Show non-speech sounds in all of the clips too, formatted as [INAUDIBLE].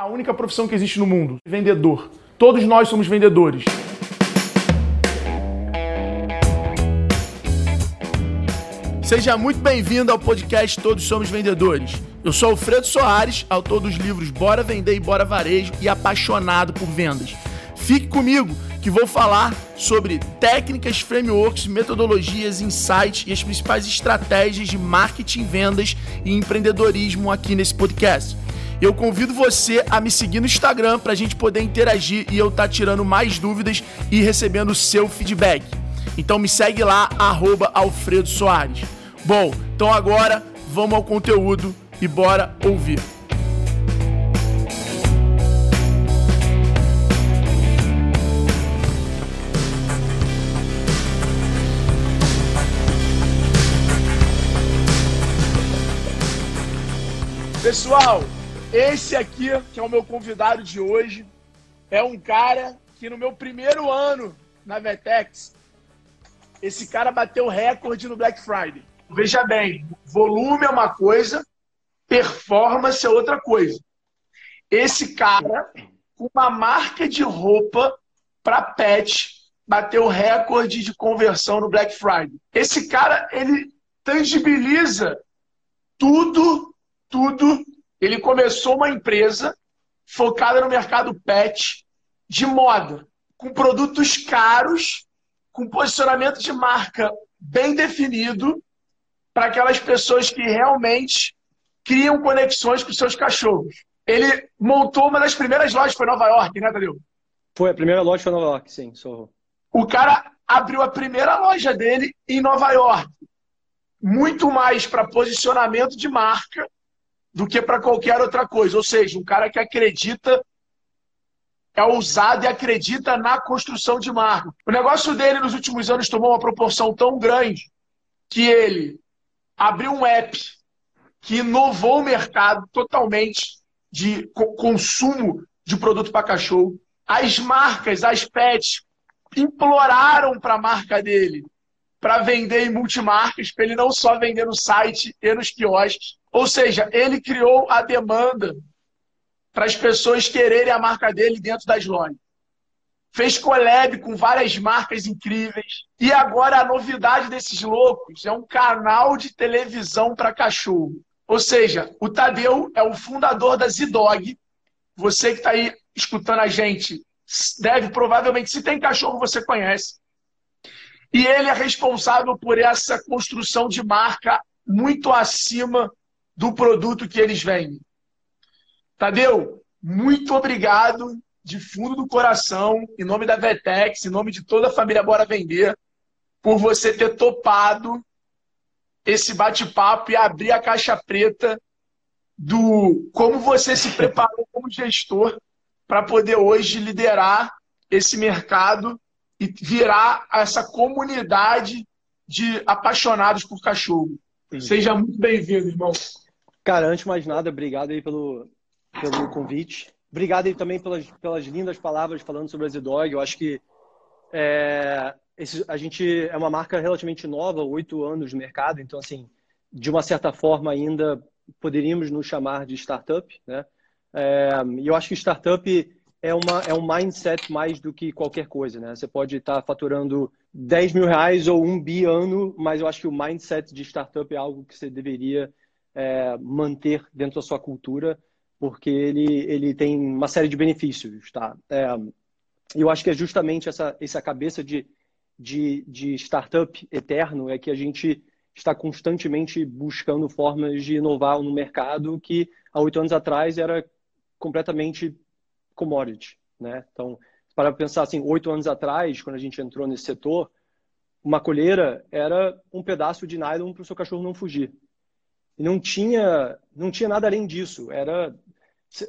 A única profissão que existe no mundo, vendedor. Todos nós somos vendedores. Seja muito bem-vindo ao podcast Todos Somos Vendedores. Eu sou Alfredo Soares, autor dos livros Bora Vender e Bora Varejo e apaixonado por vendas. Fique comigo que vou falar sobre técnicas, frameworks, metodologias, insights e as principais estratégias de marketing, vendas e empreendedorismo aqui nesse podcast. Eu convido você a me seguir no Instagram para a gente poder interagir e eu estar tá tirando mais dúvidas e recebendo o seu feedback. Então me segue lá, arroba Alfredo Soares. Bom, então agora vamos ao conteúdo e bora ouvir. Pessoal, esse aqui, que é o meu convidado de hoje, é um cara que no meu primeiro ano na Vetex, esse cara bateu recorde no Black Friday. Veja bem, volume é uma coisa, performance é outra coisa. Esse cara, com uma marca de roupa para pet, bateu recorde de conversão no Black Friday. Esse cara, ele tangibiliza tudo, tudo ele começou uma empresa focada no mercado pet de moda, com produtos caros, com posicionamento de marca bem definido para aquelas pessoas que realmente criam conexões com seus cachorros. Ele montou uma das primeiras lojas, foi Nova York, né, Tadeu? Foi, a primeira loja foi Nova York, sim, sou. O cara abriu a primeira loja dele em Nova York. Muito mais para posicionamento de marca do que para qualquer outra coisa. Ou seja, um cara que acredita, é ousado e acredita na construção de marca. O negócio dele nos últimos anos tomou uma proporção tão grande que ele abriu um app que inovou o mercado totalmente de consumo de produto para cachorro. As marcas, as pets, imploraram para a marca dele para vender em multimarcas, para ele não só vender no site e nos quiosques, ou seja, ele criou a demanda para as pessoas quererem a marca dele dentro das lojas. Fez collab com várias marcas incríveis. E agora a novidade desses loucos é um canal de televisão para cachorro. Ou seja, o Tadeu é o fundador da Zidog. Você que está aí escutando a gente deve provavelmente, se tem cachorro, você conhece. E ele é responsável por essa construção de marca muito acima do produto que eles vendem. Tadeu, muito obrigado de fundo do coração, em nome da Vetex, em nome de toda a família Bora Vender, por você ter topado esse bate-papo e abrir a caixa preta do como você se preparou como gestor para poder hoje liderar esse mercado e virar essa comunidade de apaixonados por cachorro. Sim. Seja muito bem-vindo, irmão. Cara, antes de mais nada, obrigado aí pelo, pelo convite. Obrigado aí também pelas, pelas lindas palavras falando sobre a Z-Dog. Eu acho que é, esse, a gente é uma marca relativamente nova, oito anos de mercado, então, assim, de uma certa forma ainda poderíamos nos chamar de startup, né? É, e eu acho que startup é, uma, é um mindset mais do que qualquer coisa, né? Você pode estar faturando 10 mil reais ou um bi ano, mas eu acho que o mindset de startup é algo que você deveria é, manter dentro da sua cultura, porque ele, ele tem uma série de benefícios, tá? É, eu acho que é justamente essa, essa cabeça de, de, de startup eterno é que a gente está constantemente buscando formas de inovar no mercado que há oito anos atrás era completamente commodity, né? Então, para pensar assim, oito anos atrás, quando a gente entrou nesse setor, uma colheira era um pedaço de nylon para o seu cachorro não fugir. E não tinha, não tinha nada além disso. Era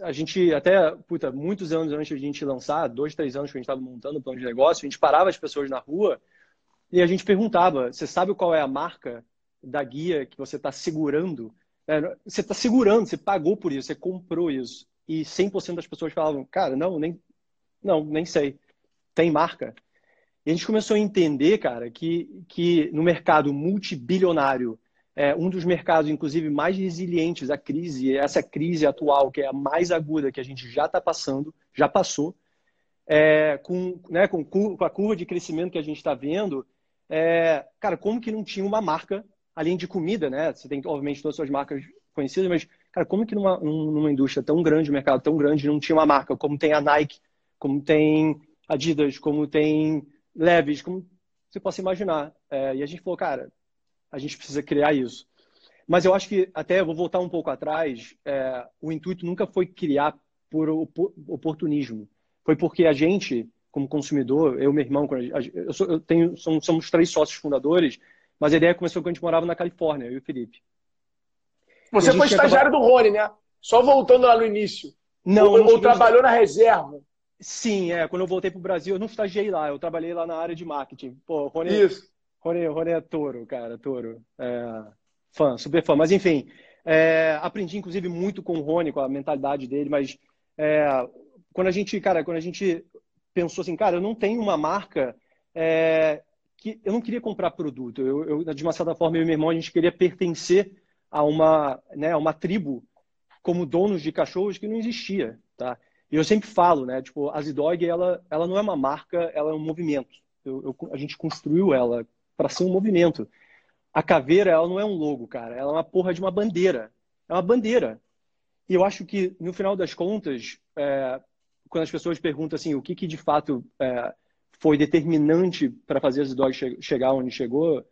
a gente até, puta, muitos anos antes de a gente lançar, dois, três anos que a gente estava montando o plano de negócio, a gente parava as pessoas na rua e a gente perguntava: você sabe qual é a marca da guia que você está segurando? É, você está segurando, você pagou por isso, você comprou isso. E 100% das pessoas falavam: cara, não, nem, não, nem sei. Tem marca. E a gente começou a entender, cara, que, que no mercado multibilionário é, um dos mercados, inclusive, mais resilientes à crise, essa crise atual, que é a mais aguda que a gente já está passando, já passou, é, com, né, com, com, a curva de crescimento que a gente está vendo, é, cara, como que não tinha uma marca, além de comida, né? Você tem, obviamente, todas as suas marcas conhecidas, mas, cara, como que numa, numa indústria tão grande, um mercado tão grande, não tinha uma marca, como tem a Nike, como tem Adidas, como tem Leves, como você possa imaginar. É, e a gente falou, cara, a gente precisa criar isso. Mas eu acho que, até eu vou voltar um pouco atrás, é, o intuito nunca foi criar por oportunismo. Foi porque a gente, como consumidor, eu e meu irmão, eu, sou, eu tenho, somos, somos três sócios fundadores, mas a ideia começou quando a gente morava na Califórnia, eu e o Felipe. Você foi estagiário acabado... do Rony, né? Só voltando lá no início. Não, ou, ou trabalhou na reserva. Sim, é. Quando eu voltei para o Brasil, eu não estagiei lá, eu trabalhei lá na área de marketing. Pô, Rony, Isso. Rony, Rony é touro, cara, touro. É, fã, super fã. Mas enfim, é, aprendi inclusive muito com o Rony, com a mentalidade dele, mas é, quando a gente, cara, quando a gente pensou assim, cara, eu não tenho uma marca é, que eu não queria comprar produto. Eu, eu, de uma certa forma, eu e meu irmão, a gente queria pertencer a uma, né, a uma tribo como donos de cachorros que não existia, tá? E eu sempre falo, né? Tipo, a Zidog, ela, ela não é uma marca, ela é um movimento. Eu, eu, a gente construiu ela para ser um movimento. A caveira, ela não é um logo, cara. Ela é uma porra de uma bandeira. É uma bandeira. E eu acho que, no final das contas, é, quando as pessoas perguntam assim, o que, que de fato é, foi determinante para fazer a Zidog che chegar onde chegou,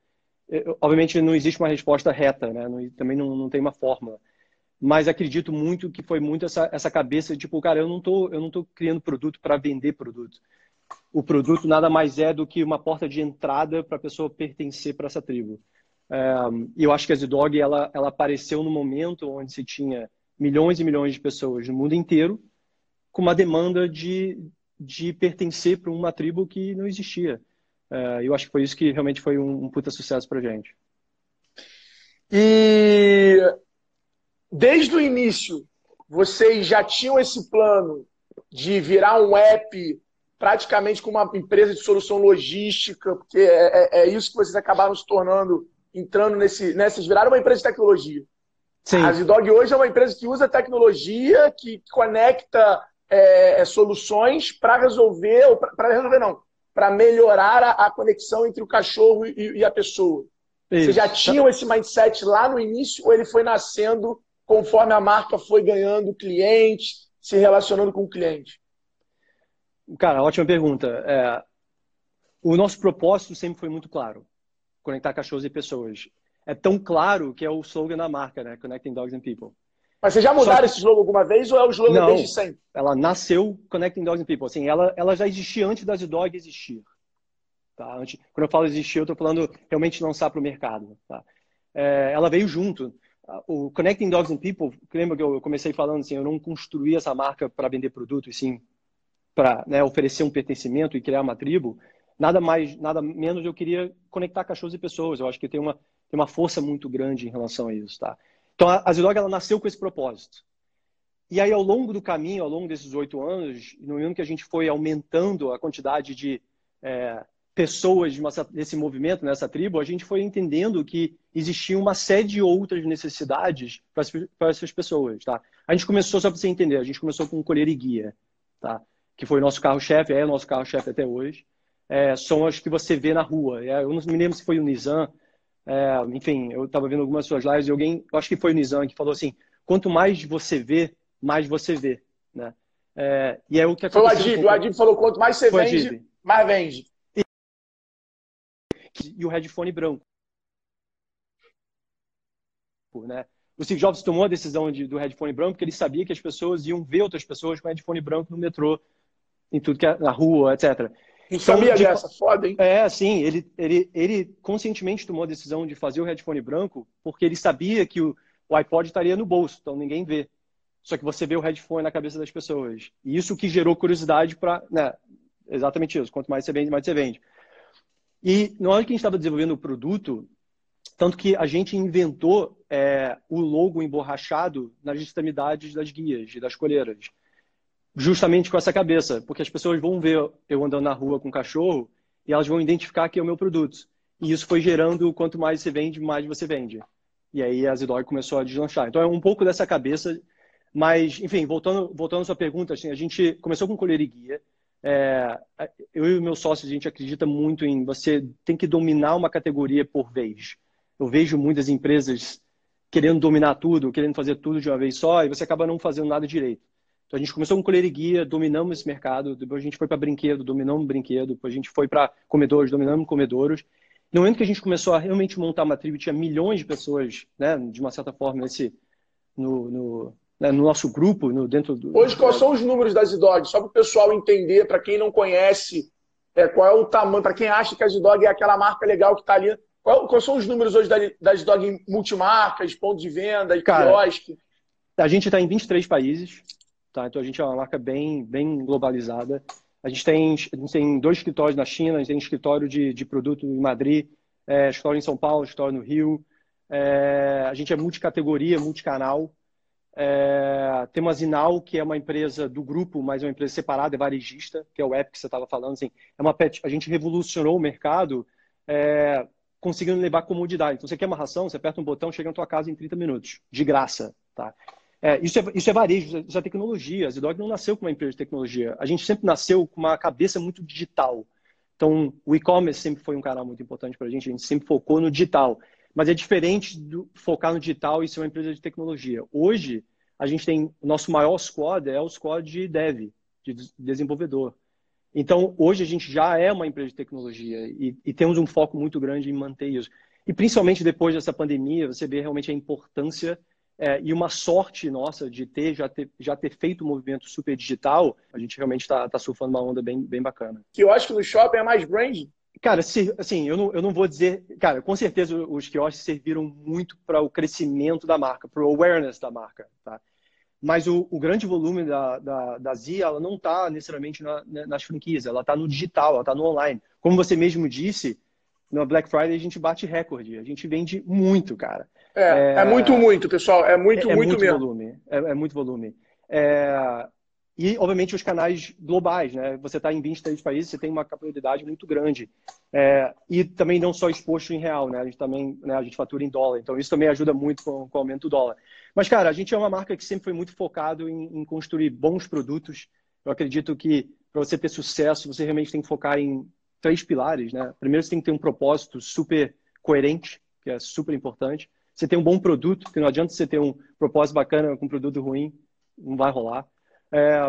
obviamente não existe uma resposta reta, né? Não, também não, não tem uma fórmula mas acredito muito que foi muito essa, essa cabeça de, tipo, cara, eu não tô, eu não tô criando produto para vender produto. O produto nada mais é do que uma porta de entrada para a pessoa pertencer para essa tribo. E eu acho que a Zidog, ela, ela apareceu no momento onde se tinha milhões e milhões de pessoas no mundo inteiro com uma demanda de, de pertencer para uma tribo que não existia. Uh, eu acho que foi isso que realmente foi um, um puta sucesso para gente. E desde o início, vocês já tinham esse plano de virar um app praticamente como uma empresa de solução logística, porque é, é, é isso que vocês acabaram se tornando, entrando nesse. Né? Vocês viraram uma empresa de tecnologia. Sim. A Zidog hoje é uma empresa que usa tecnologia, que conecta é, é soluções para resolver, ou para resolver não, para melhorar a, a, conexão entre o cachorro e, e a pessoa. Isso. Vocês já tinham esse mindset lá no início ou ele foi nascendo conforme a marca foi ganhando clientes, se relacionando com o cliente? Cara, ótima pergunta. É, o nosso propósito sempre foi muito claro: conectar cachorros e pessoas. É tão claro que é o slogan da marca, né? Connecting Dogs and People. Mas vocês já mudaram esse slogan alguma vez ou é o slogan Não, desde sempre? Ela nasceu Connecting Dogs and People. Assim, ela, ela já existia antes das Dog existir. Tá? Antes, quando eu falo existir, eu estou falando realmente lançar para o mercado. Tá? É, ela veio junto o Connecting Dogs and People, lembra que eu comecei falando assim, eu não construí essa marca para vender produto, e sim para né, oferecer um pertencimento e criar uma tribo. Nada mais, nada menos eu queria conectar cachorros e pessoas. Eu acho que tem uma, tem uma força muito grande em relação a isso, tá? Então a Zilog ela nasceu com esse propósito. E aí ao longo do caminho, ao longo desses oito anos, no ano que a gente foi aumentando a quantidade de é, pessoas desse movimento, nessa tribo, a gente foi entendendo que existia uma série de outras necessidades para essas pessoas, tá? A gente começou, só para você entender, a gente começou com colher e guia, tá? Que foi nosso carro-chefe, é nosso carro-chefe até hoje. É, são as que você vê na rua. É, eu não me lembro se foi o Nizam, é, enfim, eu estava vendo algumas suas lives e alguém, eu acho que foi o Nizam, que falou assim, quanto mais você vê, mais você vê, né? É, e é o que Foi o Adib, o Adib falou, quanto mais você vende, mais vende e o headphone branco. Né? O Steve Jobs tomou a decisão de, do headphone branco porque ele sabia que as pessoas iam ver outras pessoas com headphone branco no metrô, em tudo que é na rua, etc. Então, sabia de, dessa, foda, hein? É, sim, ele, ele, ele conscientemente tomou a decisão de fazer o headphone branco porque ele sabia que o, o iPod estaria no bolso, então ninguém vê. Só que você vê o headphone na cabeça das pessoas. E isso que gerou curiosidade para. Né, exatamente isso. Quanto mais você vende, mais você vende. E na hora que a gente estava desenvolvendo o produto, tanto que a gente inventou é, o logo emborrachado nas extremidades das guias e das colheiras. Justamente com essa cabeça, porque as pessoas vão ver eu andando na rua com cachorro e elas vão identificar que é o meu produto. E isso foi gerando quanto mais você vende, mais você vende. E aí a Zidog começou a deslanchar. Então é um pouco dessa cabeça. Mas, enfim, voltando, voltando à sua pergunta, assim, a gente começou com colher e guia. É, eu e meus sócios, a gente acredita muito em você tem que dominar uma categoria por vez. Eu vejo muitas empresas querendo dominar tudo, querendo fazer tudo de uma vez só, e você acaba não fazendo nada direito. Então a gente começou com colher e guia, dominamos esse mercado, depois a gente foi para brinquedo, dominamos brinquedo, depois a gente foi para comedores, dominamos comedouros. No momento que a gente começou a realmente montar uma tribo, tinha milhões de pessoas, né, de uma certa forma, nesse, no, no, né, no nosso grupo, no, dentro do. Hoje, quais são os números das Zidog? Só para o pessoal entender, para quem não conhece, é, qual é o tamanho, para quem acha que a Zidog é aquela marca legal que está ali. Qual, quais são os números hoje da, Zidog em multimarcas, pontos de venda, quiosque? A gente está em 23 países, tá? então a gente é uma marca bem, bem globalizada. A gente, tem, a gente tem dois escritórios na China, a gente tem escritório de, de produto em Madrid, é, escritório em São Paulo, escritório no Rio. É, a gente é multicategoria, multicanal. É, temos a Zinal, que é uma empresa do grupo, mas é uma empresa separada, é varejista, que é o app que você estava falando. Assim, é uma pet, a gente revolucionou o mercado é, conseguindo levar comodidade. Então, você quer uma ração, você aperta um botão, chega na tua casa em 30 minutos, de graça. Tá? É, isso, é, isso é varejo, isso é tecnologia. A Zidog não nasceu com uma empresa de tecnologia. A gente sempre nasceu com uma cabeça muito digital. Então, o e-commerce sempre foi um canal muito importante para a gente. A gente sempre focou no digital. Mas é diferente do focar no digital e ser uma empresa de tecnologia. Hoje, a gente tem o nosso maior squad é o squad de dev, de desenvolvedor. Então, hoje a gente já é uma empresa de tecnologia e, e, temos um foco muito grande em manter isso. E principalmente depois dessa pandemia, você vê realmente a importância é, e uma sorte nossa de ter já, ter já ter feito um movimento super digital. A gente realmente está tá surfando uma onda bem, bem bacana. Que eu acho que no shopping é mais branding. Cara, se, assim, eu não, eu não vou dizer. Cara, com certeza os quiosques serviram muito para o crescimento da marca, para o awareness da marca. Tá? Mas o, o grande volume da, da, da Zia, ela não está necessariamente na, nas franquias, ela está no digital, ela está no online. Como você mesmo disse, no Black Friday a gente bate recorde, a gente vende muito, cara. É, é, é muito, muito, pessoal, é muito, é, é muito, muito mesmo. Volume, é, é muito volume. É, e, obviamente, os canais globais, né? Você está em 23 países, você tem uma capilaridade muito grande. É, e também não só exposto em real, né? A gente também, né, a gente fatura em dólar, então isso também ajuda muito com, com o aumento do dólar. Mas, cara, a gente é uma marca que sempre foi muito focado em, em construir bons produtos. Eu acredito que para você ter sucesso, você realmente tem que focar em três pilares, né? Primeiro, você tem que ter um propósito super coerente, que é super importante. Você tem um bom produto, porque não adianta você ter um propósito bacana com um produto ruim, não vai rolar. É,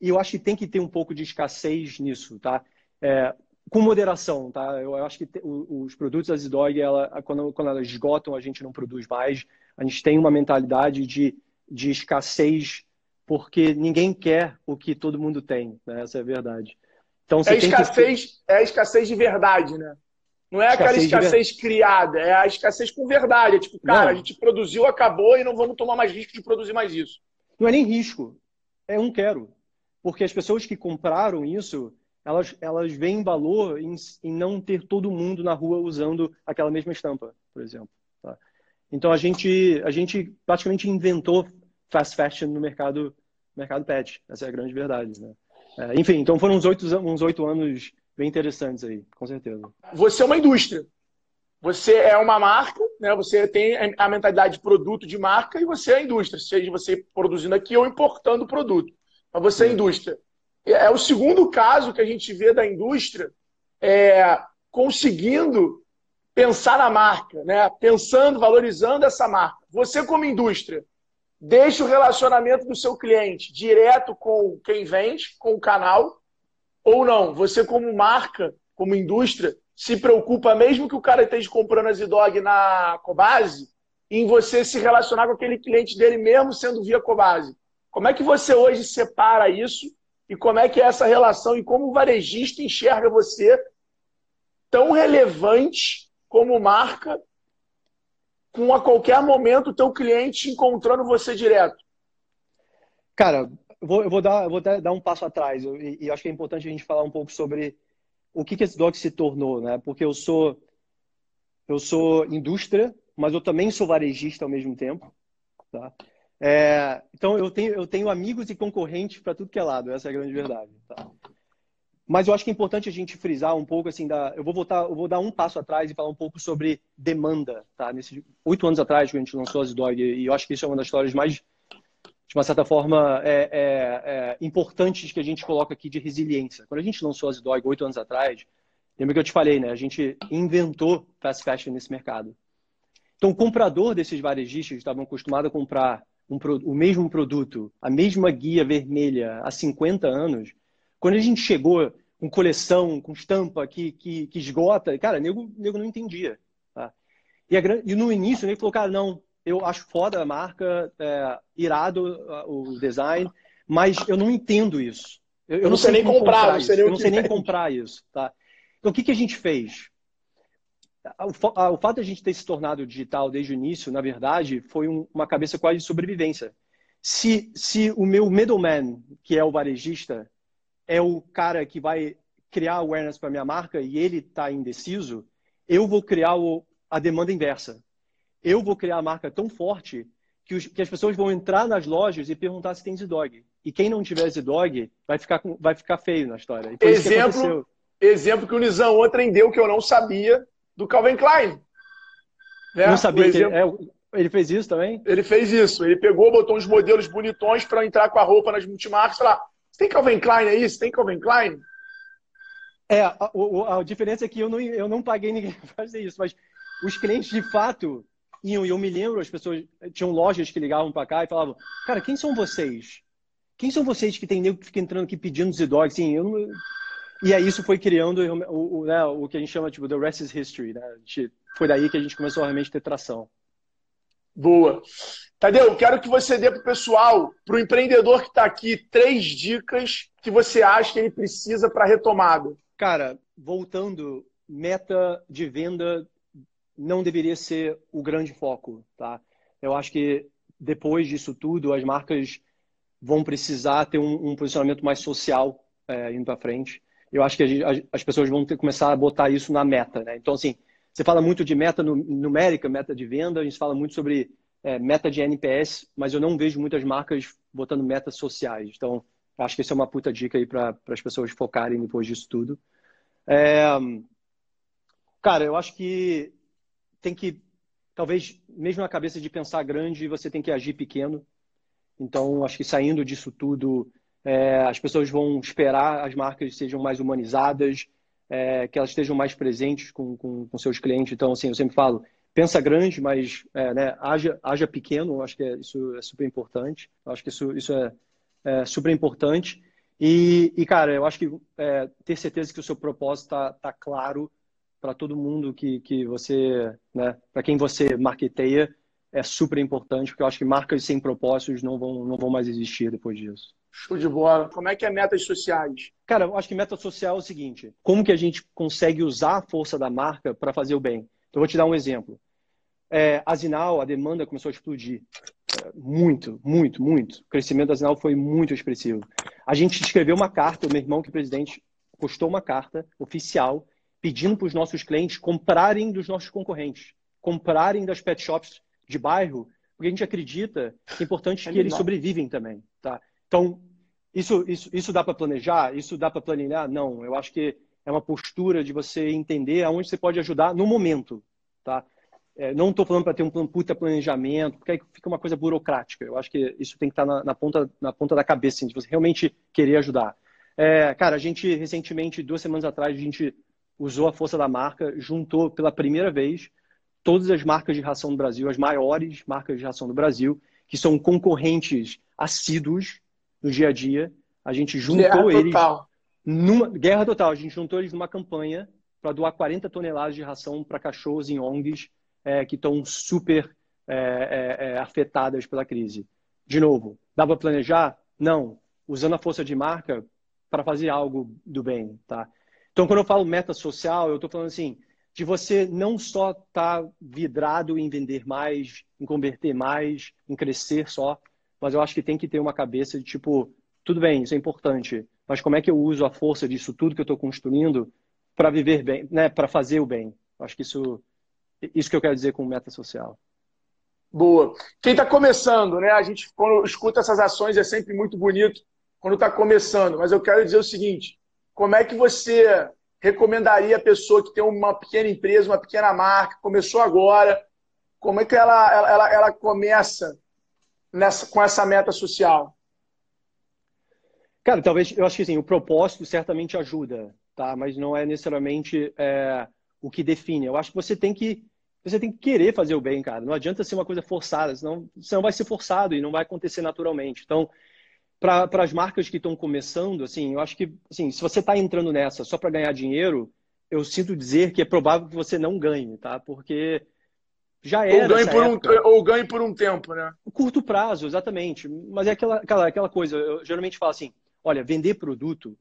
e eu acho que tem que ter um pouco de escassez nisso, tá? É, com moderação, tá? Eu acho que os produtos da Zidog, ela, quando, quando elas esgotam, a gente não produz mais. A gente tem uma mentalidade de, de escassez porque ninguém quer o que todo mundo tem, né? Essa é a verdade. Então, é, escassez, que... é a escassez de verdade, né? Não é aquela escassez, escassez criada, é a escassez com verdade. É tipo, cara, não. a gente produziu, acabou e não vamos tomar mais risco de produzir mais isso. Não é nem risco, é um quero. Porque as pessoas que compraram isso, elas, elas veem valor em, em não ter todo mundo na rua usando aquela mesma estampa, por exemplo. Tá? Então a gente, a gente praticamente inventou fast fashion no mercado, mercado pet. Essa é a grande verdade. Né? É, enfim, então foram uns oito uns oito anos bem interessantes aí, com certeza. Você é uma indústria. Você é uma marca, né? Você tem a mentalidade de produto de marca e você é a indústria, seja você produzindo aqui ou importando o produto. Mas você é a indústria. É o segundo caso que a gente vê da indústria é, conseguindo pensar na marca, né? pensando, valorizando essa marca. Você, como indústria, deixa o relacionamento do seu cliente direto com quem vende, com o canal, ou não? Você, como marca, como indústria, se preocupa, mesmo que o cara esteja comprando a Zidog na Cobase, em você se relacionar com aquele cliente dele, mesmo sendo via Cobase. Como é que você hoje separa isso e como é que é essa relação e como o varejista enxerga você tão relevante como marca com a qualquer momento o teu cliente encontrando você direto? Cara, eu vou, eu vou, dar, eu vou dar um passo atrás e, e acho que é importante a gente falar um pouco sobre o que, que esse dog se tornou, né? Porque eu sou eu sou indústria, mas eu também sou varejista ao mesmo tempo, tá? É, então eu tenho eu tenho amigos e concorrentes para tudo que é lado, essa é a grande verdade. Tá? mas eu acho que é importante a gente frisar um pouco assim da, eu vou voltar, eu vou dar um passo atrás e falar um pouco sobre demanda, tá? Nesses oito anos atrás que a gente lançou a Zdog e eu acho que isso é uma das histórias mais de uma certa forma é, é, é, importantes que a gente coloca aqui de resiliência. Quando a gente lançou a Zdog oito anos atrás, lembra que eu te falei, né? A gente inventou fast fashion nesse mercado. Então, o comprador desses varejistas estavam acostumados a comprar um, o mesmo produto, a mesma guia vermelha há 50 anos. Quando a gente chegou com coleção, com estampa que, que, que esgota, cara, nego, nego não entendia. Tá? E, a, e, no início, ele falou, cara, não, eu acho foda a marca, é, irado o design, mas eu não entendo isso. Eu, eu não, não sei nem comprar, comprar isso. eu não sei nem comprar isso. Tá? Então, o que, que a gente fez? O, fato de a gente ter se tornado digital desde o início, na verdade, foi um, uma cabeça quase de sobrevivência. Se, se o meu middleman, que é o varejista, é o cara que vai criar awareness para minha marca e ele está indeciso, eu vou criar o, a demanda inversa. Eu vou criar a marca tão forte que, os, que as pessoas vão entrar nas lojas e perguntar se tem Z-Dog. E quem não tiver Z-Dog vai ficar, vai ficar feio na história. Exemplo, que exemplo que o Nizam ontem deu que eu não sabia do Calvin Klein. Né? Não sabia que ele, é, ele fez isso também? Ele fez isso. Ele pegou, botou uns modelos bonitões para entrar com a roupa nas multimarcas. Lá, você tem Calvin Klein aí? Você tem Calvin Klein? É, a, a, a, diferença é que eu não, eu não paguei ninguém [LAUGHS] para fazer isso, mas os clientes de fato iam, e eu me lembro, as pessoas tinham lojas que ligavam para cá e falavam, cara, quem são vocês? Quem são vocês que tem nego que fica entrando aqui pedindo Z-Dog? Assim, eu não, e aí isso foi criando o, o, né, o que a gente chama tipo the rest is history. Né? Gente, foi daí que a gente começou a realmente ter tração. Boa. Tadeu, quero que você dê para o pessoal, para o empreendedor que está aqui, três dicas que você acha que ele precisa para retomada. Cara, voltando, meta de venda não deveria ser o grande foco, tá? Eu acho que depois disso tudo, as marcas vão precisar ter um, um posicionamento mais social é, indo para frente eu acho que as pessoas vão ter começar a botar isso na meta. Né? Então, assim, você fala muito de meta numérica, meta de venda, a gente fala muito sobre é, meta de NPS, mas eu não vejo muitas marcas botando metas sociais. Então, acho que isso é uma puta dica aí para as pessoas focarem depois disso tudo. É, cara, eu acho que tem que, talvez, mesmo na cabeça de pensar grande, você tem que agir pequeno. Então, acho que saindo disso tudo, é, as pessoas vão esperar as marcas sejam mais humanizadas, é, que elas estejam mais presentes com, com, com, seus clientes. Então, assim, eu sempre falo, pensa grande, mas é, né, haja, haja pequeno. Acho que é, isso é super importante. Acho que isso, isso é, é super importante. E, e, cara, eu acho que é, ter certeza que o seu propósito está tá claro para todo mundo que, que você, né, para quem você marketeia, é super importante, porque eu acho que marcas sem propósitos não vão, não vão mais existir depois disso. Show de bola. Como é que é metas sociais? Cara, eu acho que meta social é o seguinte: como que a gente consegue usar a força da marca para fazer o bem? Então, eu vou te dar um exemplo. É, a Zinal, a demanda começou a explodir. É, muito, muito, muito. O crescimento da Zinal foi muito expressivo. A gente escreveu uma carta, o meu irmão, que é presidente, postou uma carta oficial pedindo para os nossos clientes comprarem dos nossos concorrentes, comprarem das pet shops de bairro, porque a gente acredita que é importante é que eles sobrevivem também. Tá? Então, isso, isso, isso dá para planejar? Isso dá para planejar? Não. Eu acho que é uma postura de você entender aonde você pode ajudar no momento. Tá? É, não estou falando para ter um puta planejamento, porque aí fica uma coisa burocrática. Eu acho que isso tem que estar tá na, na ponta, na ponta da cabeça, assim, de você realmente querer ajudar. É, cara, a gente recentemente, duas semanas atrás, a gente usou a força da marca, juntou pela primeira vez todas as marcas de ração do Brasil, as maiores marcas de ração do Brasil, que são concorrentes assíduos no dia a dia. A gente juntou guerra eles total. numa guerra total. A gente juntou eles numa campanha para doar 40 toneladas de ração para cachorros em ONGs é, que estão super é, é, é, afetadas pela crise. De novo, dá para planejar? Não. Usando a força de marca para fazer algo do bem, tá? Então, quando eu falo meta social, eu estou falando assim, de você não só estar tá vidrado em vender mais, em converter mais, em crescer só, mas eu acho que tem que ter uma cabeça de tipo, tudo bem, isso é importante, mas como é que eu uso a força disso tudo que eu estou construindo para viver bem, né, para fazer o bem? Acho que isso, isso que eu quero dizer com meta social. Boa. Quem está começando, né? A gente quando escuta essas ações é sempre muito bonito quando está começando, mas eu quero dizer o seguinte: como é que você recomendaria a pessoa que tem uma pequena empresa, uma pequena marca, começou agora, como é que ela, ela, ela começa nessa, com essa meta social? Cara, talvez, eu acho que assim, o propósito certamente ajuda, tá? Mas não é necessariamente é, o que define. Eu acho que você tem que você tem que querer fazer o bem, cara. Não adianta ser uma coisa forçada, senão você não vai ser forçado e não vai acontecer naturalmente. Então, para as marcas que estão começando, assim, eu acho que, assim, se você está entrando nessa só para ganhar dinheiro, eu sinto dizer que é provável que você não ganhe, tá? Porque já era. Ou ganhe, por um, ou ganhe por um tempo, né? Curto prazo, exatamente. Mas é aquela, aquela, aquela coisa, eu geralmente falo assim: olha, vender produto,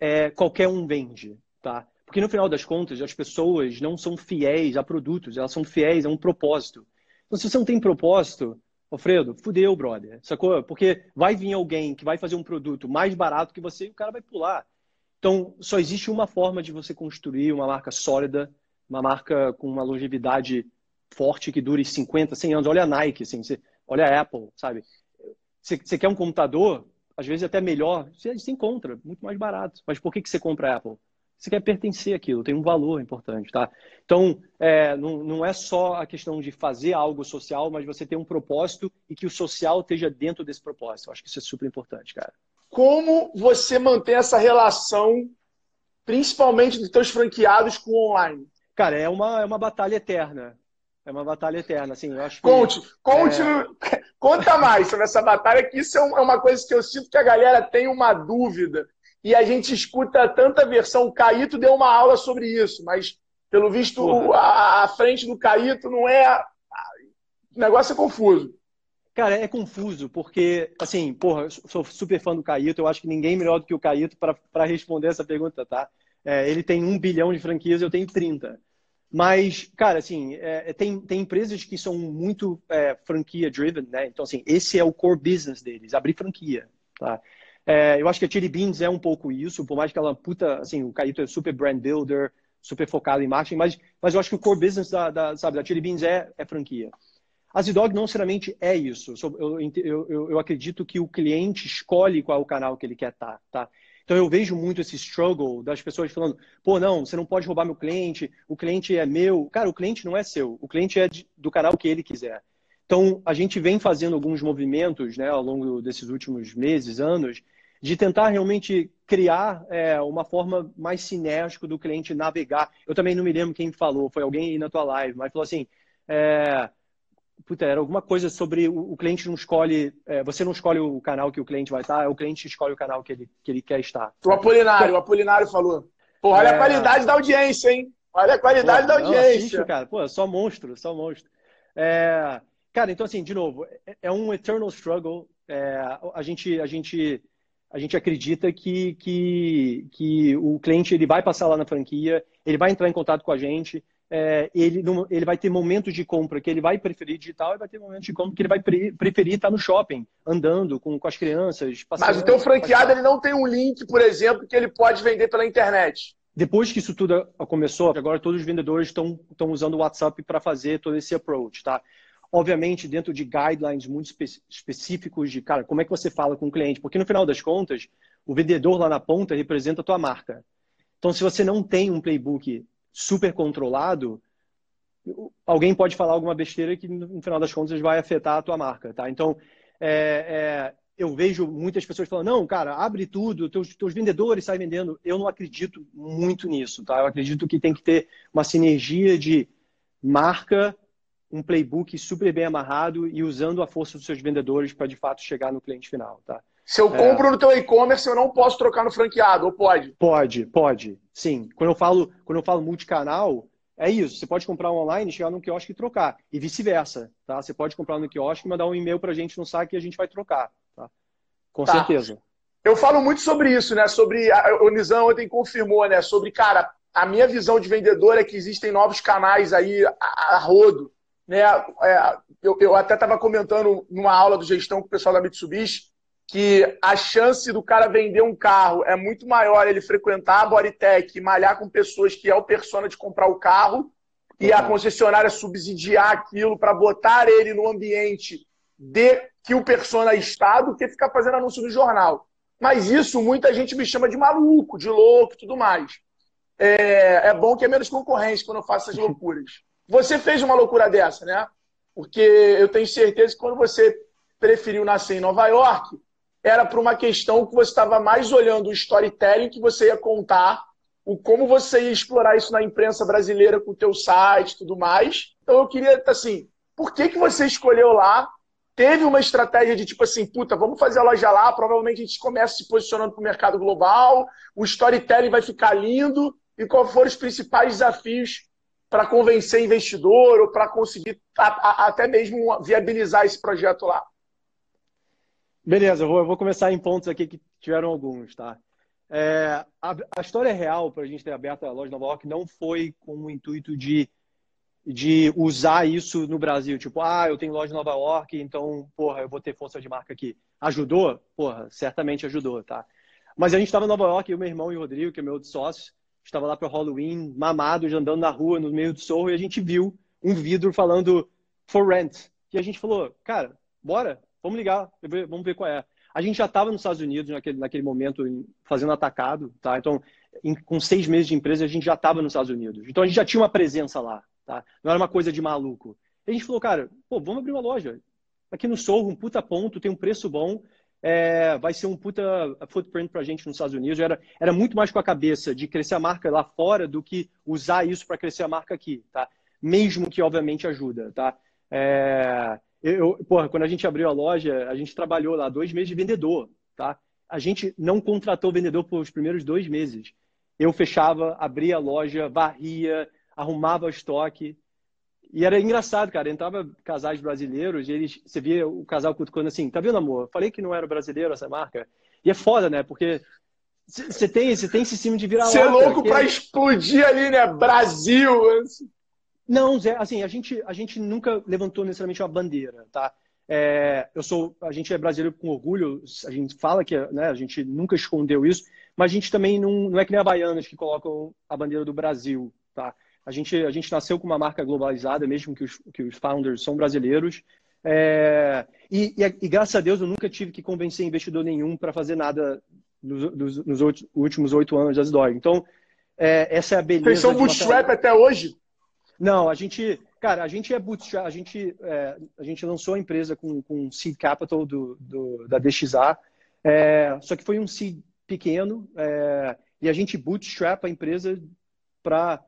é, qualquer um vende, tá? Porque no final das contas, as pessoas não são fiéis a produtos, elas são fiéis a um propósito. Então, se você não tem propósito, Alfredo, fudeu, brother, sacou? Porque vai vir alguém que vai fazer um produto mais barato que você e o cara vai pular. Então, só existe uma forma de você construir uma marca sólida, uma marca com uma longevidade forte que dure 50, 100 anos. Olha a Nike, assim, você, olha a Apple, sabe? Você, você quer um computador, às vezes até melhor, você, você encontra, muito mais barato. Mas por que, que você compra a Apple? Você quer pertencer àquilo, tem um valor importante, tá? Então, é, não, não é só a questão de fazer algo social, mas você ter um propósito e que o social esteja dentro desse propósito. Eu acho que isso é super importante, cara. Como você mantém essa relação, principalmente dos teus franqueados com o online? Cara, é uma, é uma batalha eterna. É uma batalha eterna, assim, eu acho que, Conte, conte, é... [LAUGHS] conta mais sobre essa batalha, que isso é, é uma coisa que eu sinto que a galera tem uma dúvida. E a gente escuta tanta versão. O Caíto deu uma aula sobre isso, mas, pelo visto, a, a, frente do Caíto não é. O negócio é confuso. Cara, é confuso, porque, assim, porra, eu sou super fã do Caíto, eu acho que ninguém melhor do que o Caíto para responder essa pergunta, tá? É, ele tem um bilhão de franquias, eu tenho 30. Mas, cara, assim, é, tem, tem empresas que são muito é, franquia-driven, né? Então, assim, esse é o core business deles, abrir franquia, tá? É, eu acho que a Chili Beans é um pouco isso, por mais que ela, puta, assim, o Caíto é super brand builder, super focado em marketing, mas, mas eu acho que o core business da, da, sabe, da Chili Beans é, é franquia. A Zidog não necessariamente é isso. Eu, eu, eu, eu, acredito que o cliente escolhe qual é o canal que ele quer estar, tá? Então eu vejo muito esse struggle das pessoas falando, pô, não, você não pode roubar meu cliente, o cliente é meu. Cara, o cliente não é seu, o cliente é do canal que ele quiser. Então a gente vem fazendo alguns movimentos, né, ao longo desses últimos meses, anos, de tentar realmente criar é, uma forma mais sinérgica do cliente navegar. Eu também não me lembro quem falou, foi alguém aí na tua live, mas falou assim, é, puta, era alguma coisa sobre o, o cliente não escolhe, é, você não escolhe o canal que o cliente vai estar, é o cliente escolhe o canal que ele, que ele quer estar. O Apolinário, o Apolinário falou. Pô, olha é... a qualidade da audiência, hein? Olha a qualidade Pô, da audiência. Não, assiste, cara. Pô, só monstro, só monstro. É... Cara, então assim, de novo, é, é um eternal struggle. É... a gente, a gente, a gente acredita que, que, que o cliente ele vai passar lá na franquia, ele vai entrar em contato com a gente, é, ele, não, ele vai ter momentos de compra que ele vai preferir digital e vai ter momentos de compra que ele vai pre, preferir estar no shopping, andando com, com as crianças. Mas o teu franqueado ele não tem um link, por exemplo, que ele pode vender pela internet. Depois que isso tudo começou, agora todos os vendedores estão usando o WhatsApp para fazer todo esse approach, tá? Obviamente, dentro de guidelines muito espe específicos de, cara, como é que você fala com o cliente? Porque no final das contas, o vendedor lá na ponta representa a tua marca. Então, se você não tem um playbook super controlado, alguém pode falar alguma besteira que no final das contas vai afetar a tua marca, tá? Então, é, é, eu vejo muitas pessoas falando, não, cara, abre tudo, teus, teus vendedores saem vendendo. Eu não acredito muito nisso, tá? Eu acredito que tem que ter uma sinergia de marca, um playbook super bem amarrado e usando a força dos seus vendedores para de fato chegar no cliente final, tá? Se eu compro é... no teu e-commerce, eu não posso trocar no franqueado, ou pode? Pode, pode. Sim. Quando eu falo, quando eu falo multicanal, é isso. Você pode comprar online, chegar no quiosque e trocar. E vice-versa, tá? Você pode comprar no quiosque e mandar um e-mail para a gente no saque e a gente vai trocar, tá? Com tá. certeza. Eu falo muito sobre isso, né? Sobre o Nizam ontem confirmou, né? Sobre, cara, a minha visão de vendedor é que existem novos canais aí a, a rodo, né? É, eu, eu até estava comentando numa aula do gestão com o pessoal da Mitsubishi que a chance do cara vender um carro é muito maior ele frequentar a Bodytech e malhar com pessoas que é o persona de comprar o carro e a concessionária subsidiar aquilo para botar ele no ambiente de que o persona está do que ficar fazendo anúncio no jornal. Mas isso muita gente me chama de maluco, de louco e tudo mais. É, é bom que é menos concorrência quando eu faço essas [LAUGHS] loucuras. Você fez uma loucura dessa, né? Porque eu tenho certeza que quando você preferiu nascer em Nova York, era por uma questão que você estava mais olhando o storytelling que você ia contar, o como você ia explorar isso na imprensa brasileira com o teu site e tudo mais. Então eu queria, assim, por que, que você escolheu lá? Teve uma estratégia de tipo assim, puta, vamos fazer a loja lá, provavelmente a gente começa se posicionando para o mercado global, o storytelling vai ficar lindo, e quais foram os principais desafios para convencer investidor ou para conseguir a, a, até mesmo viabilizar esse projeto lá? Beleza, eu vou, eu vou, começar em pontos aqui que tiveram alguns, tá? É, a, a, história real para a gente ter aberto a loja Nova York não foi com o intuito de, de usar isso no Brasil. Tipo, ah, eu tenho loja em Nova York, então, porra, eu vou ter força de marca aqui. Ajudou? Porra, certamente ajudou, tá? Mas a gente estava em Nova York, eu, meu irmão e o Rodrigo, que é meu outro sócio, estava lá para Halloween, mamado, andando na rua, no meio do Sorro, e a gente viu um vidro falando for rent. E a gente falou, cara, bora, vamos ligar, vamos ver qual é. A gente já estava nos Estados Unidos naquele, naquele momento fazendo atacado, tá? Então, em, com seis meses de empresa, a gente já estava nos Estados Unidos. Então, a gente já tinha uma presença lá, tá? Não era uma coisa de maluco. E a gente falou, cara, pô, vamos abrir uma loja. Aqui no Sorro, um puta ponto, tem um preço bom, é, vai ser um puta footprint para a gente nos Estados Unidos. Era, era muito mais com a cabeça de crescer a marca lá fora do que usar isso para crescer a marca aqui, tá? Mesmo que, obviamente, ajuda, tá? É, eu, porra, quando a gente abriu a loja, a gente trabalhou lá dois meses de vendedor, tá? A gente não contratou vendedor por os primeiros dois meses. Eu fechava, abria a loja, varria, arrumava estoque, e era engraçado, cara. Entrava casais brasileiros e eles, você via o casal cutucando assim: tá vendo, amor? Falei que não era brasileiro essa marca. E é foda, né? Porque você tem, tem esse cima de virar Você é louco pra é... explodir ali, né? Brasil! Não, Zé, assim, a gente, a gente nunca levantou necessariamente uma bandeira, tá? É, eu sou, a gente é brasileiro com orgulho, a gente fala que né, a gente nunca escondeu isso, mas a gente também não, não é que nem a Baianas que colocam a bandeira do Brasil, tá? A gente, a gente nasceu com uma marca globalizada, mesmo que os, que os founders são brasileiros. É, e, e, e, graças a Deus eu nunca tive que convencer investidor nenhum para fazer nada nos, nos, nos últimos oito anos da Zdog. Então, é, essa é a beleza. Vocês são bootstrap até hoje? Não, a gente, cara, a gente é bootstrap, a gente, é, a gente lançou a empresa com, com seed capital do, do da DXA, é, só que foi um seed pequeno é, e a gente bootstrap a empresa para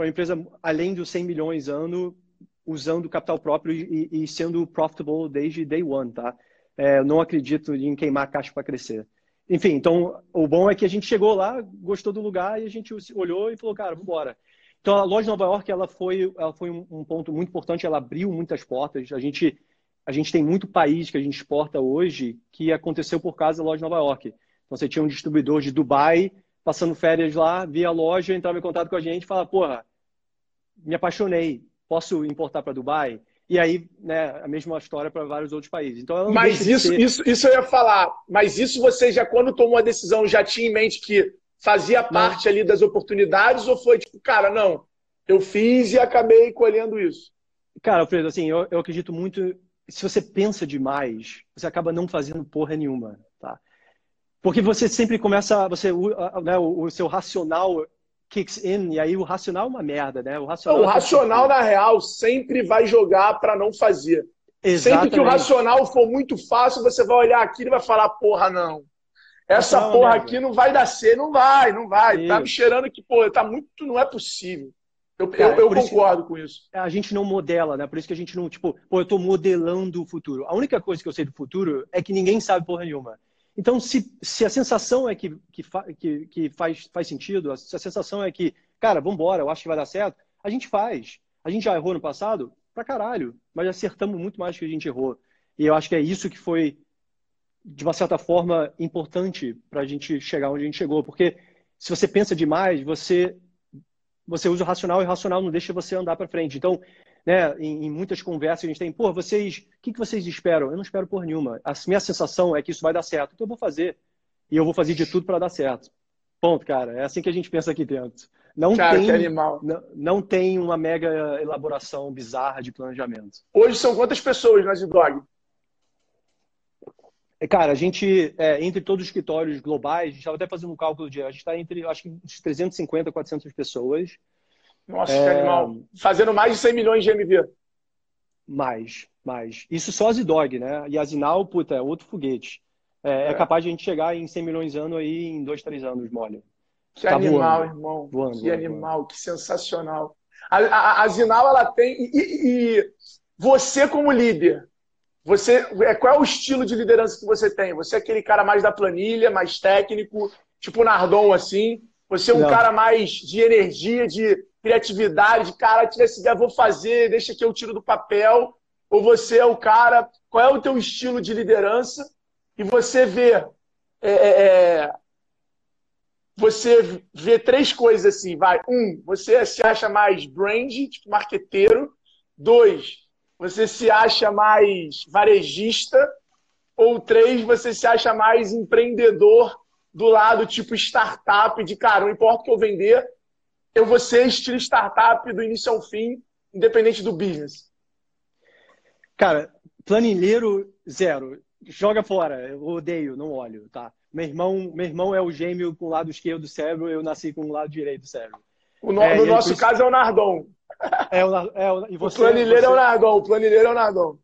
para uma empresa além dos 100 milhões ano, usando capital próprio e, e sendo profitable desde day one, tá? É, não acredito em queimar caixa para crescer. Enfim, então o bom é que a gente chegou lá, gostou do lugar e a gente olhou e falou, cara, vamos embora. Então a loja de Nova York ela foi, ela foi um ponto muito importante, ela abriu muitas portas. A gente, a gente tem muito país que a gente exporta hoje que aconteceu por causa da loja de Nova York. Então você tinha um distribuidor de Dubai passando férias lá, via a loja, entrava em contato com a gente e falava, porra, me apaixonei, posso importar para Dubai? E aí, né, a mesma história para vários outros países. Então, mas isso, ser... isso, isso eu ia falar. Mas isso você já, quando tomou a decisão, já tinha em mente que fazia parte não. ali das oportunidades ou foi tipo, cara, não, eu fiz e acabei colhendo isso? Cara, Alfredo, assim, eu, eu acredito muito. Se você pensa demais, você acaba não fazendo porra nenhuma, tá? Porque você sempre começa, você, né, o, o seu racional kicks in, e aí o racional é uma merda, né? O racional, o é racional na real, sempre vai jogar para não fazer. Exatamente. Sempre que o racional for muito fácil, você vai olhar aqui e vai falar, porra, não. Essa não, porra aqui não vai dar certo, não vai, não vai. Isso. Tá me cheirando que, pô, tá muito, não é possível. Eu, Cara, eu, eu concordo com isso. A gente não modela, né? Por isso que a gente não, tipo, pô, eu tô modelando o futuro. A única coisa que eu sei do futuro é que ninguém sabe porra nenhuma. Então, se, se a sensação é que, que, que, que faz, faz sentido, se a sensação é que, cara, vamos embora, eu acho que vai dar certo, a gente faz. A gente já errou no passado? Pra caralho. Mas acertamos muito mais que a gente errou. E eu acho que é isso que foi, de uma certa forma, importante para a gente chegar onde a gente chegou. Porque se você pensa demais, você, você usa o racional e o racional não deixa você andar para frente. Então, né, em, em, muitas conversas a gente tem, pô, vocês, o que, que vocês esperam? Eu não espero por nenhuma. A minha sensação é que isso vai dar certo, então eu vou fazer. E eu vou fazer de tudo para dar certo. Ponto, cara. É assim que a gente pensa aqui dentro. Não cara, tem, animal. Não, não, tem uma mega elaboração bizarra de planejamento. Hoje são quantas pessoas na Zidog? Cara, a gente, é, entre todos os escritórios globais, a gente estava até fazendo um cálculo de. A gente está entre, acho que, uns 350, 400 pessoas. Nossa, é... que animal. Fazendo mais de 100 milhões de MV. Mais, mais. Isso só a Zidog, né? E a Zinal, puta, é outro foguete. É, é. é, capaz de a gente chegar em 100 milhões de anos aí em dois, três anos, mole. Que tá animal, voando. irmão. Voando, que voando, animal, voando. que sensacional. A, a, a Zinal, ela tem. E, e, e, você, como líder, você é, qual é o estilo de liderança que você tem? Você é aquele cara mais da planilha, mais técnico, tipo Nardon, assim? Você é um Não. cara mais de energia, de criatividade, cara, tive essa ideia, vou fazer, deixa que eu tiro do papel. Ou você é o cara, qual é o teu estilo de liderança? E você vê é, é, é você vê três coisas assim, vai. Um, você se acha mais brand, tipo marqueteiro. Dois, você se acha mais varejista. Ou três, você se acha mais empreendedor do lado tipo startup, de cara, não importa o que eu vender, eu vou ser estilo startup do início ao fim, independente do business. Cara, planilheiro zero. Joga fora. Eu odeio, não olho, tá? Meu irmão, meu irmão é o gêmeo com o lado esquerdo do cérebro, eu nasci com o lado direito do cérebro. O no, é, no nosso caso é o Nardon. É, o, é, o, e você, o planilheiro você... é o Nardon, o planilheiro é o Nardon.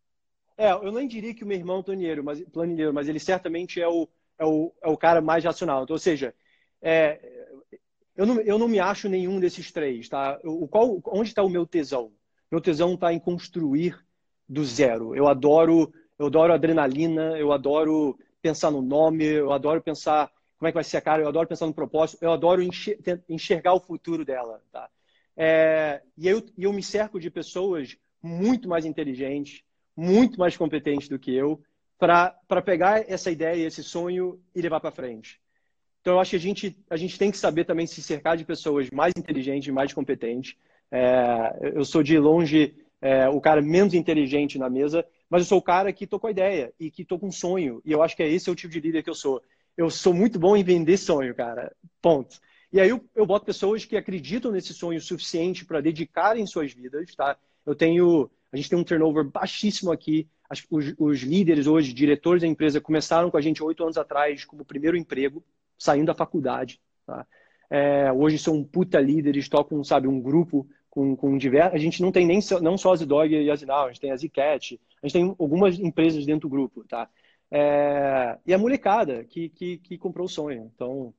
É, eu nem diria que o meu irmão é planilheiro, mas, planilheiro, mas ele certamente é o, é o, é o cara mais racional. Então, ou seja, é, eu, não, eu não me acho nenhum desses três, tá? O, qual, onde está o meu tesão? Meu tesão está em construir do zero. Eu adoro, eu adoro adrenalina, eu adoro pensar no nome, eu adoro pensar como é que vai ser a cara, eu adoro pensar no propósito, eu adoro enxergar o futuro dela, tá? É, e eu, eu me cerco de pessoas muito mais inteligentes, muito mais competentes do que eu, para pegar essa ideia, esse sonho e levar para frente. Então, eu acho que a gente, a gente tem que saber também se cercar de pessoas mais inteligentes, mais competentes. É, eu sou de longe é, o cara menos inteligente na mesa, mas eu sou o cara que tô com a ideia e que tô com um sonho. E eu acho que é esse o tipo de líder que eu sou. Eu sou muito bom em vender sonho, cara. Ponto. E aí eu, eu boto pessoas que acreditam nesse sonho suficiente para dedicarem suas vidas, tá? Eu tenho, a gente tem um turnover baixíssimo aqui. As, os, os, líderes hoje, diretores da empresa, começaram com a gente oito anos atrás como primeiro emprego, saindo da faculdade, tá? É, hoje são um puta líderes, tocam, sabe, um grupo com, com diversos. A gente não tem nem não só a Zidog e a Zinal, a gente tem a Zcat, a gente tem algumas empresas dentro do grupo, tá? É, e a molecada que, que, que, comprou o sonho. Então,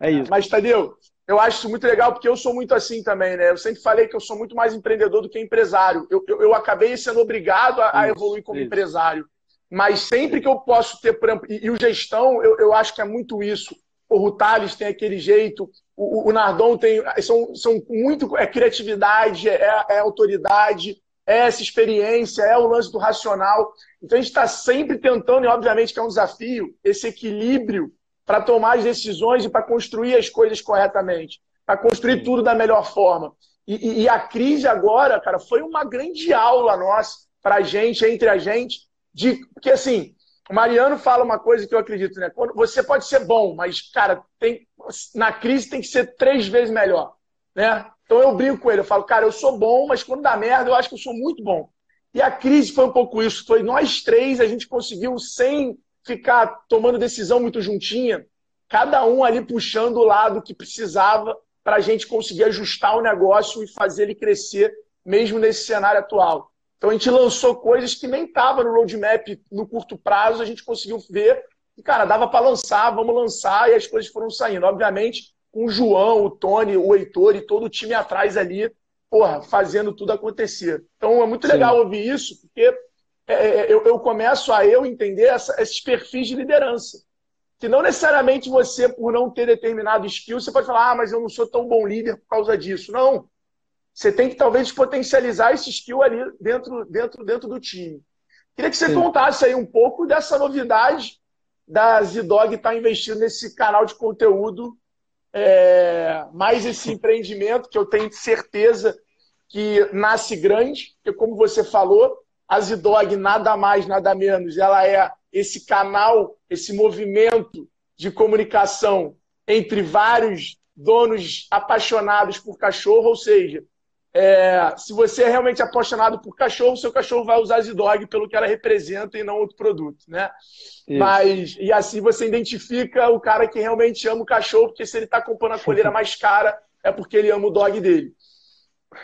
é isso. Mas, Tadeu, eu acho isso muito legal porque eu sou muito assim também, né? Eu sempre falei que eu sou muito mais empreendedor do que empresário. Eu, eu, eu acabei sendo obrigado a, a evoluir como isso. empresário. Mas sempre que eu posso ter, e, e o gestão, eu, eu acho que é muito isso. O Rutales tem aquele jeito, o, o Nardon tem. São, são muito. É criatividade, é, é autoridade, é essa experiência, é o lance do racional. Então a gente está sempre tentando, e obviamente que é um desafio, esse equilíbrio para tomar as decisões e para construir as coisas corretamente, para construir tudo da melhor forma. E, e, a crise agora, cara, foi uma grande aula nossa, para a gente, entre a gente, de porque assim, Mariano fala uma coisa que eu acredito, né? Quando você pode ser bom, mas, cara, tem, na crise tem que ser três vezes melhor, né? Então eu brinco com ele, eu falo, cara, eu sou bom, mas quando dá merda, eu acho que eu sou muito bom. E a crise foi um pouco isso. Foi nós três, a gente conseguiu, sem ficar tomando decisão muito juntinha, cada um ali puxando o lado que precisava para a gente conseguir ajustar o negócio e fazer ele crescer, mesmo nesse cenário atual. Então a gente lançou coisas que nem estavam no roadmap no curto prazo, a gente conseguiu ver e, cara, dava para lançar, vamos lançar, e as coisas foram saindo. Obviamente, com o João, o Tony, o Heitor e todo o time atrás ali, porra, fazendo tudo acontecer. Então é muito Sim. legal ouvir isso, porque é, é, eu, eu, começo a eu entender essa, esses perfis de liderança. Que não necessariamente você, por não ter determinado skill, você pode falar, ah, mas eu não sou tão bom líder por causa disso. Não. Você tem que talvez potencializar esse skill ali dentro, dentro, dentro do time. Queria que você Sim. contasse aí um pouco dessa novidade da Zidog estar tá investindo nesse canal de conteúdo é, mais esse empreendimento que eu tenho certeza que nasce grande, porque como você falou, a Zidog nada mais, nada menos, ela é esse canal, esse movimento de comunicação entre vários donos apaixonados por cachorro, ou seja, É, se você é realmente apaixonado por cachorro, seu cachorro vai usar Zidog pelo que ela representa e não outro produto, né? Isso. Mas e assim você identifica o cara que realmente ama o cachorro, porque se ele está comprando a coleira [LAUGHS] mais cara é porque ele ama o dog dele.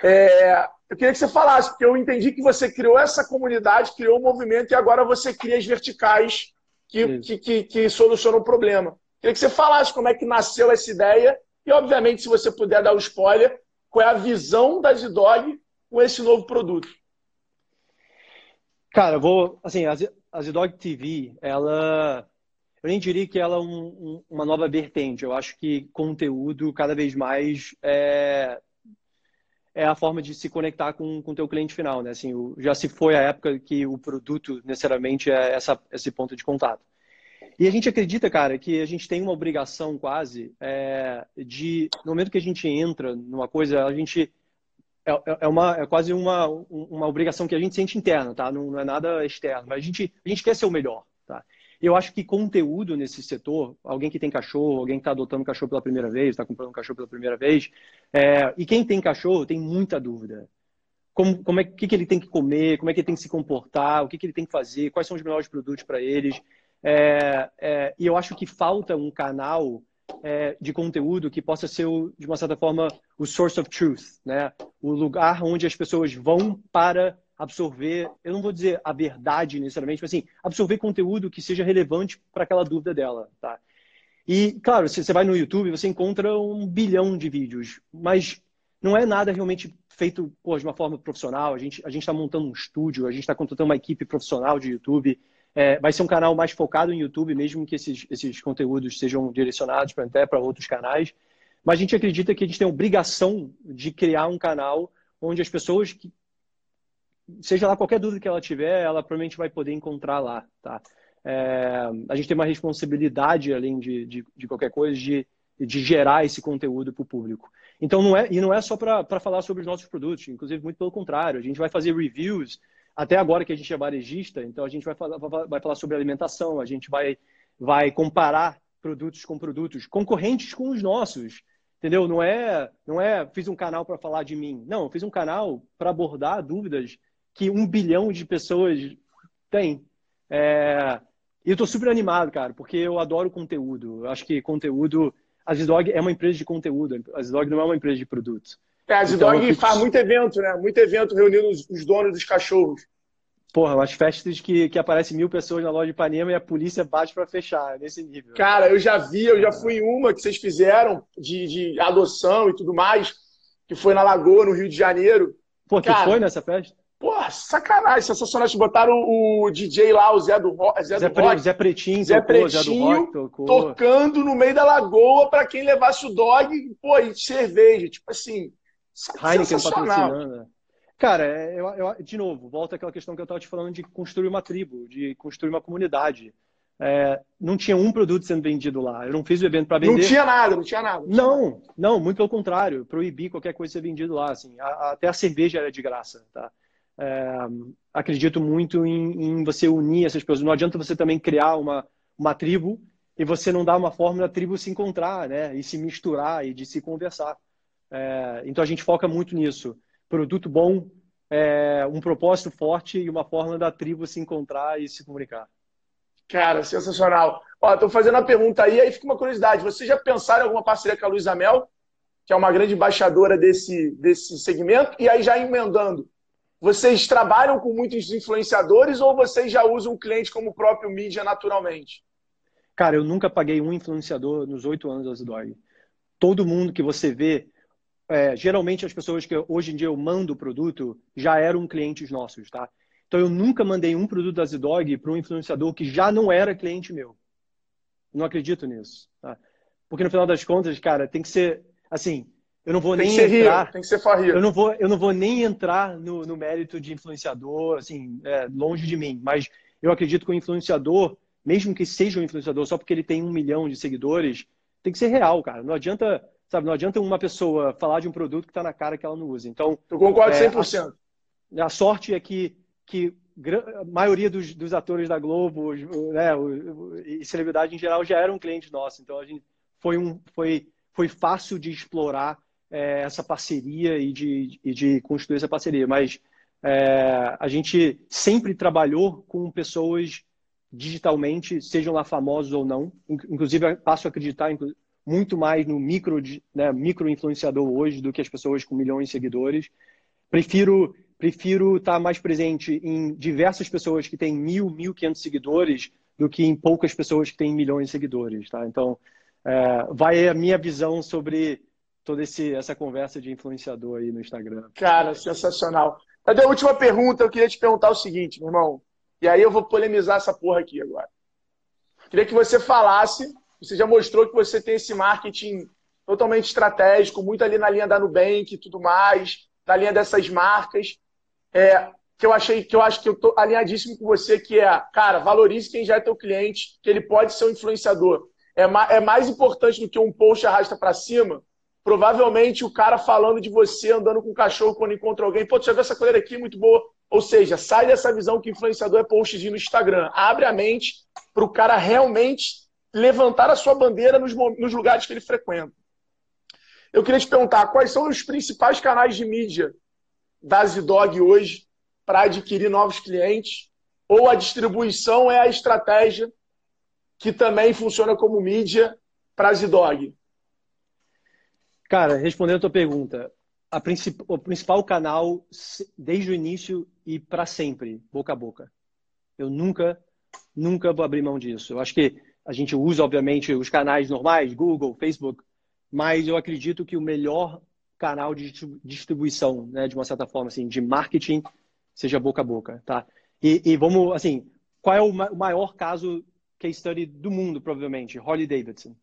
É, eu queria que você falasse, porque eu entendi que você criou essa comunidade, criou um movimento e agora você cria as verticais que, que, que, que solucionam o problema. Eu queria que você falasse como é que nasceu essa ideia e, obviamente, se você puder dar o um spoiler, qual é a visão da Zidog com esse novo produto? Cara, eu vou. Assim, a Zidog TV, ela. Eu nem diria que ela é um, um, uma nova vertente. Eu acho que conteúdo, cada vez mais, é, é a forma de se conectar com o teu cliente final, né? Assim, o, já se foi a época que o produto necessariamente é essa, esse ponto de contato. E a gente acredita, cara, que a gente tem uma obrigação quase é, de, no momento que a gente entra numa coisa, a gente é, é, é uma, é quase uma, uma obrigação que a gente sente interna, tá? Não, não, é nada externo, mas a gente, a gente quer ser o melhor, tá? Eu acho que conteúdo nesse setor, alguém que tem cachorro, alguém que está adotando cachorro pela primeira vez, está comprando um cachorro pela primeira vez, é, e quem tem cachorro tem muita dúvida. Como, como é que, que ele tem que comer, como é que ele tem que se comportar, o que, que ele tem que fazer, quais são os melhores produtos para eles. É, é, e eu acho que falta um canal é, de conteúdo que possa ser, o, de uma certa forma, o source of truth, né? O lugar onde as pessoas vão para absorver, eu não vou dizer a verdade necessariamente, mas assim, absorver conteúdo que seja relevante para aquela dúvida dela, tá? E, claro, se você vai no YouTube, você encontra um bilhão de vídeos, mas não é nada realmente feito pô, de uma forma profissional. A gente a está montando um estúdio, a gente está contratando uma equipe profissional de YouTube. É, vai ser um canal mais focado em YouTube, mesmo que esses, esses conteúdos sejam direcionados até para outros canais. Mas a gente acredita que a gente tem a obrigação de criar um canal onde as pessoas, que, seja lá qualquer dúvida que ela tiver, ela provavelmente vai poder encontrar lá. Tá? É, a gente tem uma responsabilidade, além de, de, de qualquer coisa, de, de gerar esse conteúdo para o público. Então, não é, e não é só para falar sobre os nossos produtos, inclusive, muito pelo contrário. A gente vai fazer reviews até agora que a gente é varejista, então a gente vai falar, vai falar sobre alimentação, a gente vai, vai comparar produtos com produtos, concorrentes com os nossos, entendeu? Não é, não é fiz um canal para falar de mim, não, fiz um canal para abordar dúvidas que um bilhão de pessoas têm. É, e eu estou super animado, cara, porque eu adoro conteúdo. Eu acho que conteúdo. A Zdog é uma empresa de conteúdo, a Zdog não é uma empresa de produtos. É, a Zidog então, faz muito evento, né? Muito evento reunindo os, os, donos dos cachorros. Porra, umas festas que, que aparecem mil pessoas na loja de Ipanema e a polícia bate para fechar, nesse nível. Cara, eu já vi, eu já fui em uma que vocês fizeram de, de adoção e tudo mais, que foi na Lagoa, no Rio de Janeiro. Pô, Cara, foi nessa festa? Pô, sacanagem, sensacional. Botaram o DJ lá, o Zé do, Ro... Zé Zé do Rock. Zé Pretinho, Zé tocou, Pretinho Zé do Rock, tocou. tocando no meio da lagoa para quem levasse o dog, pô, e cerveja. Tipo assim, [LAUGHS] Heineken patrocinando. Cara, é, eu, eu, de novo, volta àquela questão que eu estava te falando de construir uma tribo, de construir uma comunidade. É, não tinha um produto sendo vendido lá. Eu não fiz o evento para vender. Não tinha nada, não tinha nada. Não, não, muito pelo contrário. Proibi qualquer coisa ser vendido lá. Assim, a, até a cerveja era de graça. Tá? É, acredito muito em, em, você unir essas pessoas. Não adianta você também criar uma, uma tribo e você não dar uma forma da tribo se encontrar, né? E se misturar e de se conversar. É, então a gente foca muito nisso. Produto bom, é, um propósito forte e uma forma da tribo se encontrar e se comunicar. Cara, sensacional. Ó, tô fazendo a pergunta aí, aí fica uma curiosidade. Vocês já pensaram em alguma parceria com a Luísa Mel, que é uma grande embaixadora desse, desse segmento? E aí, já emendando, vocês trabalham com muitos influenciadores ou vocês já usam o cliente como o próprio mídia naturalmente? Cara, eu nunca paguei um influenciador nos oito anos da Zdog. Todo mundo que você vê é, geralmente as pessoas que hoje em dia eu mando o produto já eram clientes nossos, tá? Então eu nunca mandei um produto da Zidog para um influenciador que já não era cliente meu. Não acredito nisso, tá? Porque no final das contas, cara, tem que ser assim. Eu não vou tem nem entrar. Rio, tem que ser farria. Eu não vou, eu não vou nem entrar no, no mérito de influenciador, assim, é, longe de mim. Mas eu acredito que o influenciador, mesmo que seja um influenciador só porque ele tem um milhão de seguidores, tem que ser real, cara. Não adianta Sabe, não adianta uma pessoa falar de um produto que está na cara que ela não usa. Então, eu concordo 100%. É, a, a sorte é que, que a maioria dos, dos atores da Globo né, e celebridade em geral já eram clientes nossos. Então, a gente foi, um, foi, foi fácil de explorar é, essa parceria e de, e de construir essa parceria. Mas é, a gente sempre trabalhou com pessoas digitalmente, sejam lá famosos ou não. Inclusive, passo a acreditar muito mais no micro, né, micro influenciador hoje do que as pessoas com milhões de seguidores. Prefiro prefiro estar mais presente em diversas pessoas que têm mil, mil quinhentos seguidores do que em poucas pessoas que têm milhões de seguidores, tá? Então, é, vai a minha visão sobre toda esse, essa conversa de influenciador aí no Instagram. Cara, sensacional. Cadê a última pergunta? Eu queria te perguntar o seguinte, meu irmão. E aí eu vou polemizar essa porra aqui agora. Queria que você falasse, você já mostrou que você tem esse marketing totalmente estratégico, muito ali na linha da Nubank e tudo mais, na linha dessas marcas. É, que eu achei que eu acho que eu tô alinhadíssimo com você, que é, cara, valorize quem já é teu cliente, que ele pode ser um influenciador. É, ma é mais importante do que um post arrasta para cima. Provavelmente o cara falando de você, andando com o cachorro quando encontra alguém, pô, tu viu essa coleira aqui, muito boa. Ou seja, sai dessa visão que influenciador é postzinho no Instagram. Abre a mente para o cara realmente levantar a sua bandeira nos, nos lugares que ele frequenta. Eu queria te perguntar, quais são os principais canais de mídia da Zidog hoje para adquirir novos clientes? Ou a distribuição é a estratégia que também funciona como mídia para a Zidog? Cara, respondendo a tua pergunta, a princip... o principal canal desde o início e para sempre, boca a boca. Eu nunca, nunca vou abrir mão disso. Eu acho que a gente usa, obviamente, os canais normais, Google, Facebook, mas eu acredito que o melhor canal de distribuição, né, de uma certa forma, assim, de marketing, seja boca a boca, tá? E, e vamos, assim, qual é o maior caso case study do mundo, provavelmente? Holly Davidson.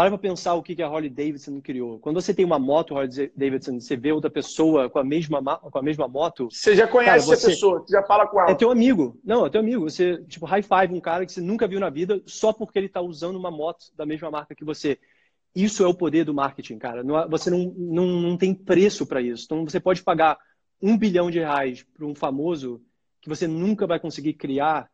Para para pensar o que a Holly Davidson criou. Quando você tem uma moto Holly Davidson, você vê outra pessoa com a mesma, com a mesma moto. Você já conhece cara, você... essa pessoa, você já fala com ela. É teu amigo. Não, é teu amigo. Você, tipo, high five um cara que você nunca viu na vida só porque ele está usando uma moto da mesma marca que você. Isso é o poder do marketing, cara. Você não, não, não tem preço para isso. Então, você pode pagar um bilhão de reais para um famoso que você nunca vai conseguir criar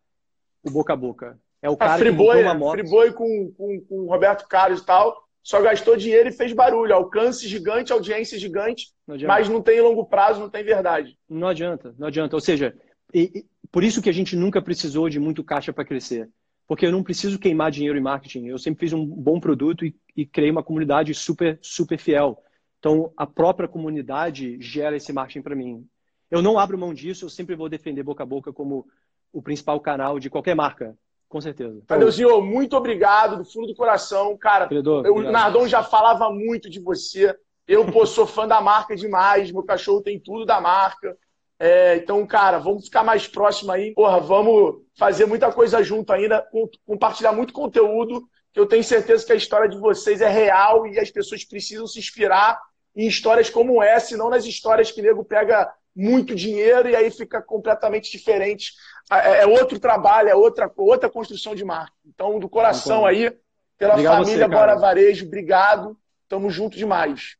o boca a boca. É o ah, cara a Friboi, que uma moto. Friboi com, com, com Roberto Carlos e tal, só gastou dinheiro e fez barulho. Alcance gigante, audiência gigante, não mas não tem longo prazo, não tem verdade. Não adianta, não adianta. Ou seja, e, e, por isso que a gente nunca precisou de muito caixa para crescer. Porque eu não preciso queimar dinheiro em marketing. Eu sempre fiz um bom produto e, e criei uma comunidade super, super fiel. Então, a própria comunidade gera esse marketing para mim. Eu não abro mão disso, eu sempre vou defender boca a boca como o principal canal de qualquer marca. Com certeza. Tadeuzinho, muito obrigado do fundo do coração. Cara, o Nardon já falava muito de você. Eu pô, sou fã da marca demais. Meu cachorro tem tudo da marca. É, então, cara, vamos ficar mais próximo aí. Porra, vamos fazer muita coisa junto ainda, compartilhar muito conteúdo, que eu tenho certeza que a história de vocês é real e as pessoas precisam se inspirar em histórias como essa, e não nas histórias que o nego pega muito dinheiro e aí fica completamente diferente. É, é outro trabalho, é outra, outra construção de marca. Então, do coração aí, pela obrigado família você, Bora Varejo, obrigado. Tamo junto demais.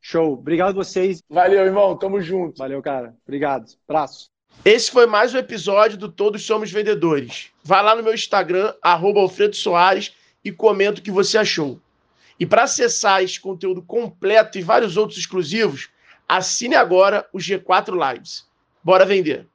Show. Obrigado vocês. Valeu, irmão. Tamo junto. Valeu, cara. Obrigado. Abraço. Esse foi mais um episódio do Todos Somos Vendedores. Vá lá no meu Instagram, arroba Alfredo Soares, e comenta o que você achou. E para acessar esse conteúdo completo e vários outros exclusivos, Assine agora o G4 Lives. Bora vender!